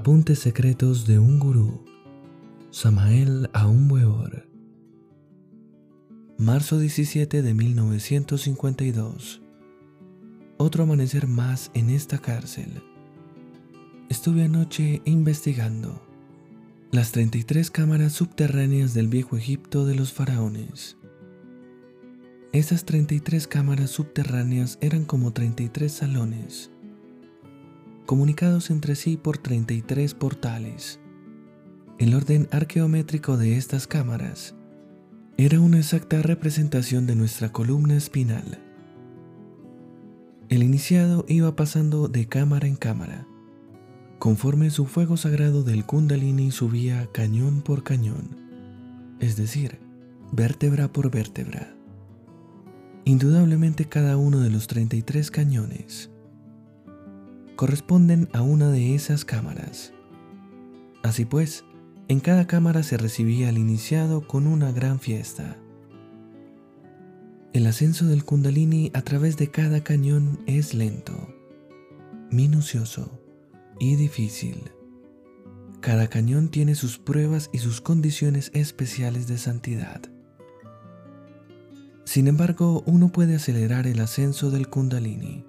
Apuntes secretos de un gurú. Samael Aumweor. Marzo 17 de 1952. Otro amanecer más en esta cárcel. Estuve anoche investigando las 33 cámaras subterráneas del viejo Egipto de los faraones. Esas 33 cámaras subterráneas eran como 33 salones comunicados entre sí por 33 portales. El orden arqueométrico de estas cámaras era una exacta representación de nuestra columna espinal. El iniciado iba pasando de cámara en cámara, conforme su fuego sagrado del kundalini subía cañón por cañón, es decir, vértebra por vértebra. Indudablemente cada uno de los 33 cañones corresponden a una de esas cámaras. Así pues, en cada cámara se recibía al iniciado con una gran fiesta. El ascenso del kundalini a través de cada cañón es lento, minucioso y difícil. Cada cañón tiene sus pruebas y sus condiciones especiales de santidad. Sin embargo, uno puede acelerar el ascenso del kundalini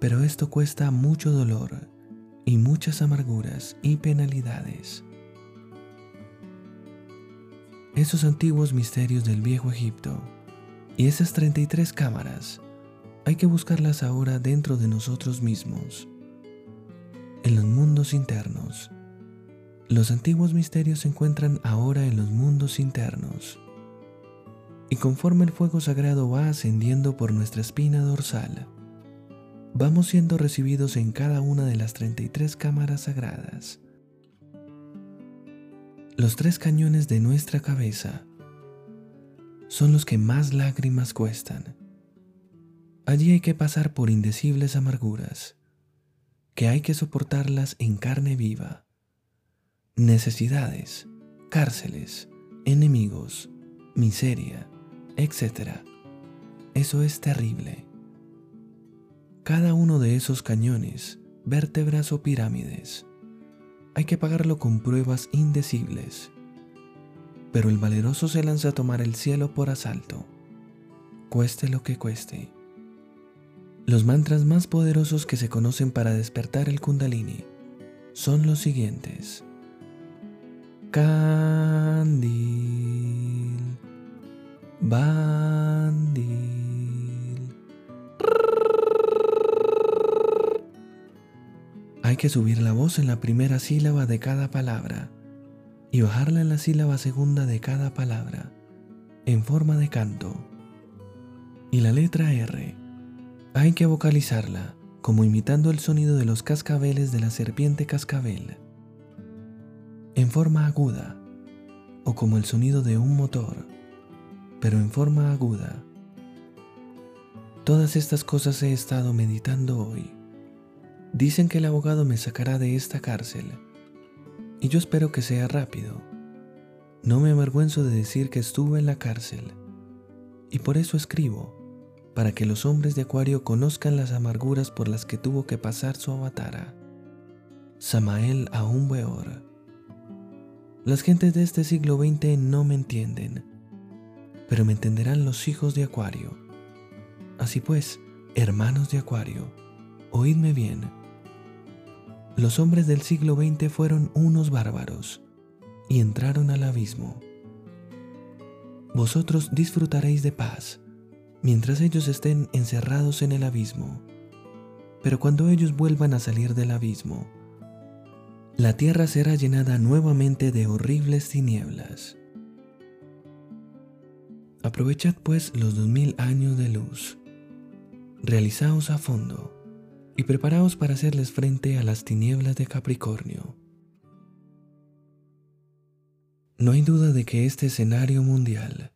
pero esto cuesta mucho dolor y muchas amarguras y penalidades. Esos antiguos misterios del viejo Egipto y esas 33 cámaras hay que buscarlas ahora dentro de nosotros mismos, en los mundos internos. Los antiguos misterios se encuentran ahora en los mundos internos. Y conforme el fuego sagrado va ascendiendo por nuestra espina dorsal, vamos siendo recibidos en cada una de las 33 cámaras sagradas. Los tres cañones de nuestra cabeza son los que más lágrimas cuestan. Allí hay que pasar por indecibles amarguras, que hay que soportarlas en carne viva. Necesidades, cárceles, enemigos, miseria, etc. Eso es terrible. Cada uno de esos cañones, vértebras o pirámides, hay que pagarlo con pruebas indecibles. Pero el valeroso se lanza a tomar el cielo por asalto, cueste lo que cueste. Los mantras más poderosos que se conocen para despertar el kundalini son los siguientes. Candil, Bandil. Hay que subir la voz en la primera sílaba de cada palabra y bajarla en la sílaba segunda de cada palabra, en forma de canto. Y la letra R, hay que vocalizarla como imitando el sonido de los cascabeles de la serpiente cascabel, en forma aguda, o como el sonido de un motor, pero en forma aguda. Todas estas cosas he estado meditando hoy Dicen que el abogado me sacará de esta cárcel y yo espero que sea rápido. No me avergüenzo de decir que estuve en la cárcel y por eso escribo, para que los hombres de Acuario conozcan las amarguras por las que tuvo que pasar su avatara. Samael aún Beor. Las gentes de este siglo XX no me entienden, pero me entenderán los hijos de Acuario. Así pues, hermanos de Acuario, oídme bien los hombres del siglo XX fueron unos bárbaros y entraron al abismo. Vosotros disfrutaréis de paz mientras ellos estén encerrados en el abismo. Pero cuando ellos vuelvan a salir del abismo, la tierra será llenada nuevamente de horribles tinieblas. Aprovechad pues los dos mil años de luz. Realizaos a fondo y preparaos para hacerles frente a las tinieblas de Capricornio. No hay duda de que este escenario mundial,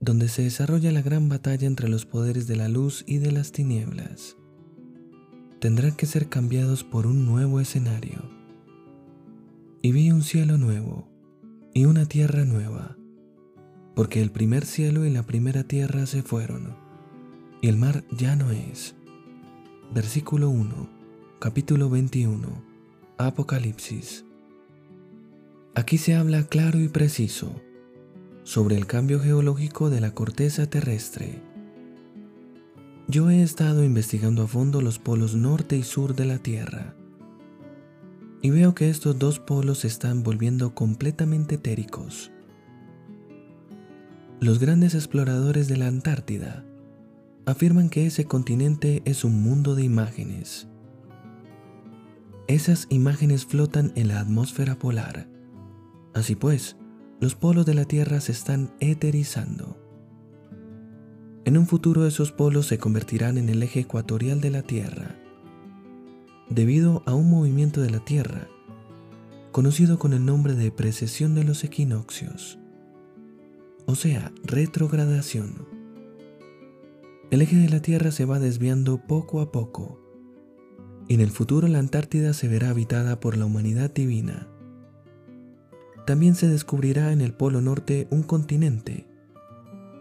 donde se desarrolla la gran batalla entre los poderes de la luz y de las tinieblas, tendrán que ser cambiados por un nuevo escenario. Y vi un cielo nuevo y una tierra nueva, porque el primer cielo y la primera tierra se fueron, y el mar ya no es versículo 1, capítulo 21 Apocalipsis. Aquí se habla claro y preciso sobre el cambio geológico de la corteza terrestre. Yo he estado investigando a fondo los polos norte y sur de la Tierra y veo que estos dos polos se están volviendo completamente etéricos. Los grandes exploradores de la Antártida afirman que ese continente es un mundo de imágenes. Esas imágenes flotan en la atmósfera polar. Así pues, los polos de la Tierra se están eterizando. En un futuro esos polos se convertirán en el eje ecuatorial de la Tierra, debido a un movimiento de la Tierra, conocido con el nombre de precesión de los equinoccios o sea, retrogradación. El eje de la Tierra se va desviando poco a poco, y en el futuro la Antártida se verá habitada por la humanidad divina. También se descubrirá en el Polo Norte un continente,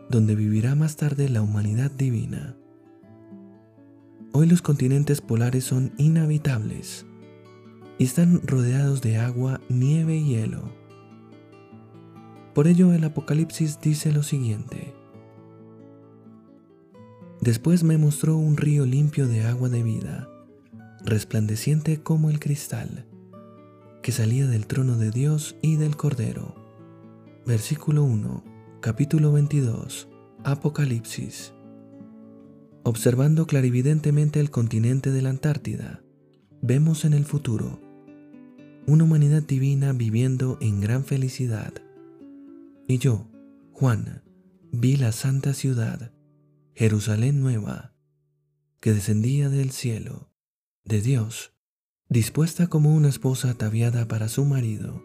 donde vivirá más tarde la humanidad divina. Hoy los continentes polares son inhabitables y están rodeados de agua, nieve y hielo. Por ello el Apocalipsis dice lo siguiente. Después me mostró un río limpio de agua de vida, resplandeciente como el cristal, que salía del trono de Dios y del Cordero. Versículo 1, capítulo 22, Apocalipsis. Observando clarividentemente el continente de la Antártida, vemos en el futuro una humanidad divina viviendo en gran felicidad y yo, Juan, vi la santa ciudad, Jerusalén nueva, que descendía del cielo, de Dios, dispuesta como una esposa ataviada para su marido.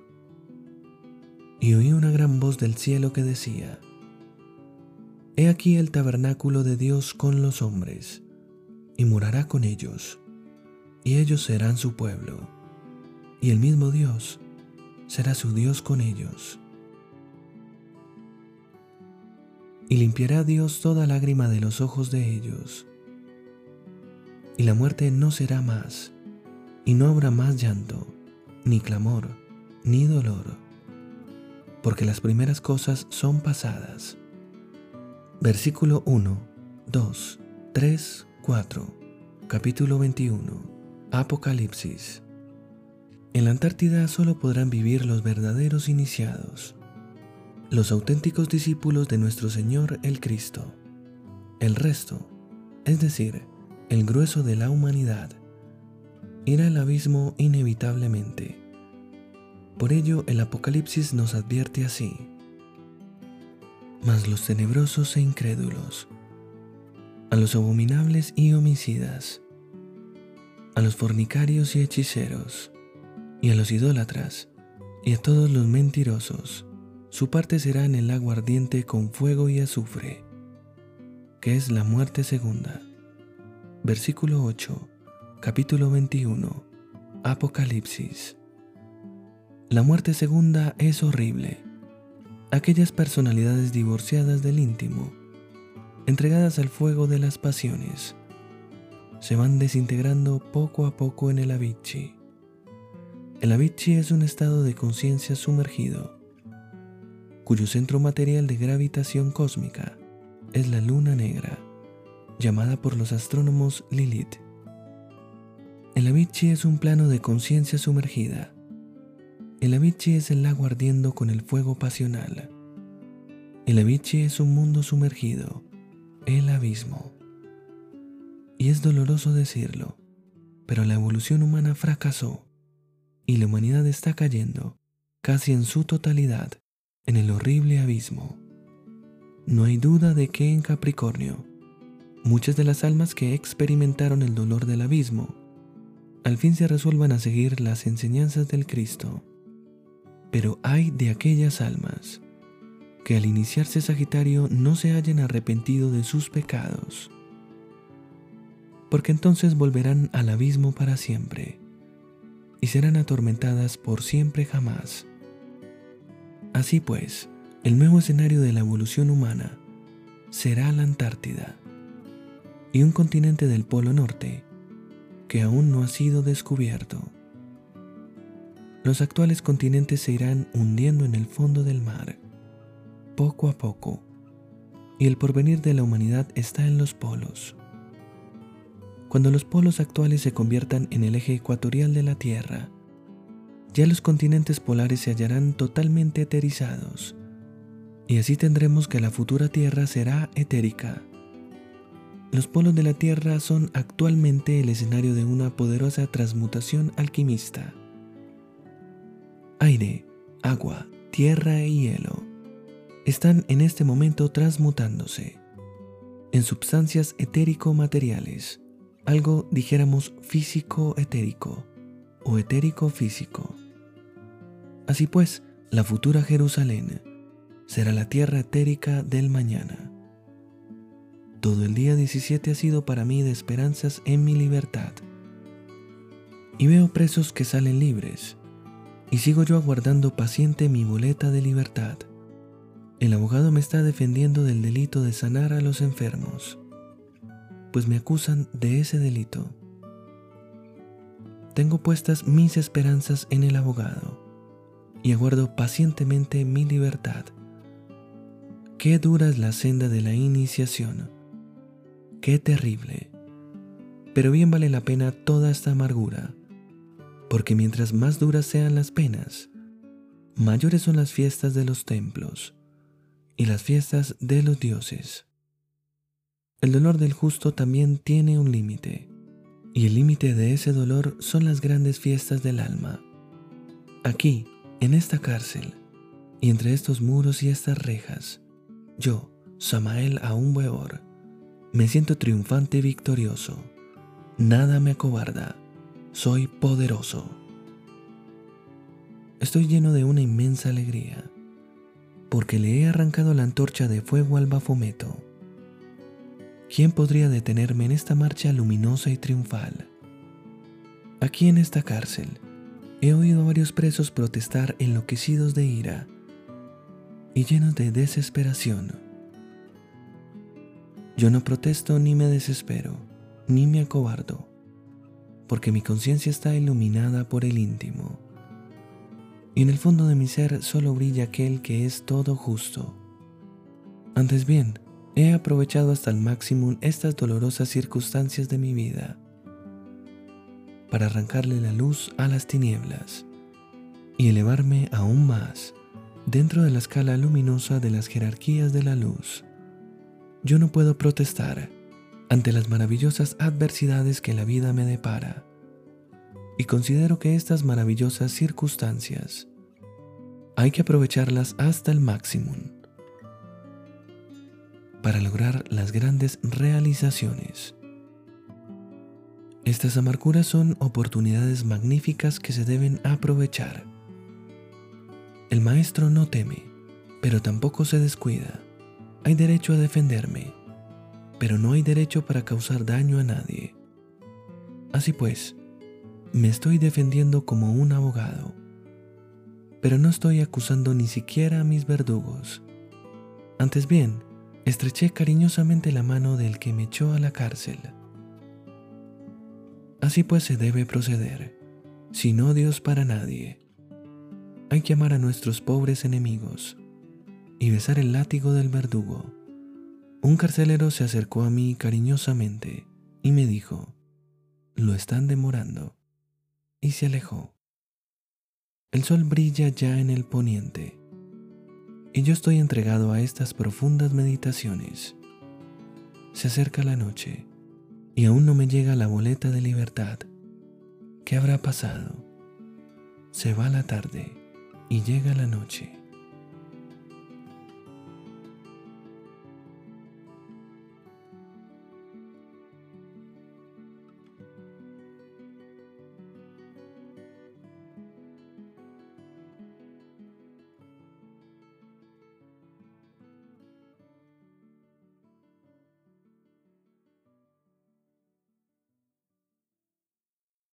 Y oí una gran voz del cielo que decía, He aquí el tabernáculo de Dios con los hombres, y morará con ellos, y ellos serán su pueblo, y el mismo Dios será su Dios con ellos y limpiará Dios toda lágrima de los ojos de ellos. Y la muerte no será más, y no habrá más llanto, ni clamor, ni dolor, porque las primeras cosas son pasadas. Versículo 1, 2, 3, 4, capítulo 21, Apocalipsis. En la Antártida solo podrán vivir los verdaderos iniciados los auténticos discípulos de nuestro Señor el Cristo. El resto, es decir, el grueso de la humanidad, irá al abismo inevitablemente. Por ello el Apocalipsis nos advierte así. Mas los tenebrosos e incrédulos, a los abominables y homicidas, a los fornicarios y hechiceros, y a los idólatras, y a todos los mentirosos, su parte será en el agua ardiente con fuego y azufre, que es la muerte segunda. Versículo 8, capítulo 21, Apocalipsis. La muerte segunda es horrible. Aquellas personalidades divorciadas del íntimo, entregadas al fuego de las pasiones, se van desintegrando poco a poco en el Avicii. El Avicii es un estado de conciencia sumergido cuyo centro material de gravitación cósmica es la luna negra, llamada por los astrónomos Lilith. El Avicii es un plano de conciencia sumergida. El Avicii es el lago ardiendo con el fuego pasional. El Avicii es un mundo sumergido, el abismo. Y es doloroso decirlo, pero la evolución humana fracasó y la humanidad está cayendo casi en su totalidad en el horrible abismo. No hay duda de que en Capricornio, muchas de las almas que experimentaron el dolor del abismo, al fin se resuelvan a seguir las enseñanzas del Cristo. Pero hay de aquellas almas que al iniciarse Sagitario no se hayan arrepentido de sus pecados, porque entonces volverán al abismo para siempre y serán atormentadas por siempre jamás. Así pues, el nuevo escenario de la evolución humana será la Antártida y un continente del Polo Norte que aún no ha sido descubierto. los actuales continentes se irán hundiendo en el fondo del mar, poco a poco, y el porvenir de la humanidad está en los polos. Cuando los polos actuales se conviertan en el eje ecuatorial de la Tierra, ya los continentes polares se hallarán totalmente eterizados, y así tendremos que la futura Tierra será etérica. Los polos de la Tierra son actualmente el escenario de una poderosa transmutación alquimista. Aire, agua, tierra y hielo están en este momento transmutándose en substancias etérico-materiales, algo dijéramos físico-etérico o etérico-físico. Así pues, la futura Jerusalén será la tierra etérica del mañana. Todo el día 17 ha sido para mí de esperanzas en mi libertad. Y veo presos que salen libres, y sigo yo aguardando paciente mi boleta de libertad. El abogado me está defendiendo del delito de sanar a los enfermos, pues me acusan de ese delito. Tengo puestas mis esperanzas en el abogado y aguardo pacientemente mi libertad. Qué dura es la senda de la iniciación Qué terrible. Pero bien vale la pena toda esta amargura, porque mientras más duras sean las penas, mayores son las fiestas de los templos y las fiestas de los dioses. El dolor del justo también tiene un límite, y el límite de ese dolor son las grandes fiestas del alma. Aquí, en esta cárcel, y entre estos muros y estas rejas, yo, Samael Aún Weor, me siento triunfante y victorioso. Nada me acobarda. Soy poderoso. Estoy lleno de una inmensa alegría, porque le he arrancado la antorcha de fuego al bafometo. ¿Quién podría detenerme en esta marcha luminosa y triunfal? Aquí en esta cárcel he oído a varios presos protestar enloquecidos de ira y llenos de desesperación yo no protesto ni me desespero, ni me acobardo, porque mi conciencia está iluminada por el íntimo. Y en el fondo de mi ser solo brilla aquel que es todo justo. Antes bien, he aprovechado hasta el máximo estas dolorosas circunstancias de mi vida para arrancarle la luz a las tinieblas y elevarme aún más dentro de la escala luminosa de las jerarquías de la luz yo no puedo protestar ante las maravillosas adversidades que la vida me depara. Y considero que estas maravillosas circunstancias hay que aprovecharlas hasta el máximo para lograr las grandes realizaciones. Estas amarguras son oportunidades magníficas que se deben aprovechar. El maestro no teme, pero tampoco se descuida. Hay derecho a defenderme, pero no hay derecho para causar daño a nadie. Así pues, me estoy defendiendo como un abogado, pero no estoy acusando ni siquiera a mis verdugos. Antes bien, estreché cariñosamente la mano del que me echó a la cárcel. Así pues se debe proceder, sin odios para nadie. Hay que amar a nuestros pobres enemigos y besar el látigo del verdugo. Un carcelero se acercó a mí cariñosamente y me dijo, lo están demorando, y se alejó. El sol brilla ya en el poniente, y yo estoy entregado a estas profundas meditaciones. Se acerca la noche, y aún no me llega la boleta de libertad. ¿Qué habrá pasado? Se va la tarde y llega la noche.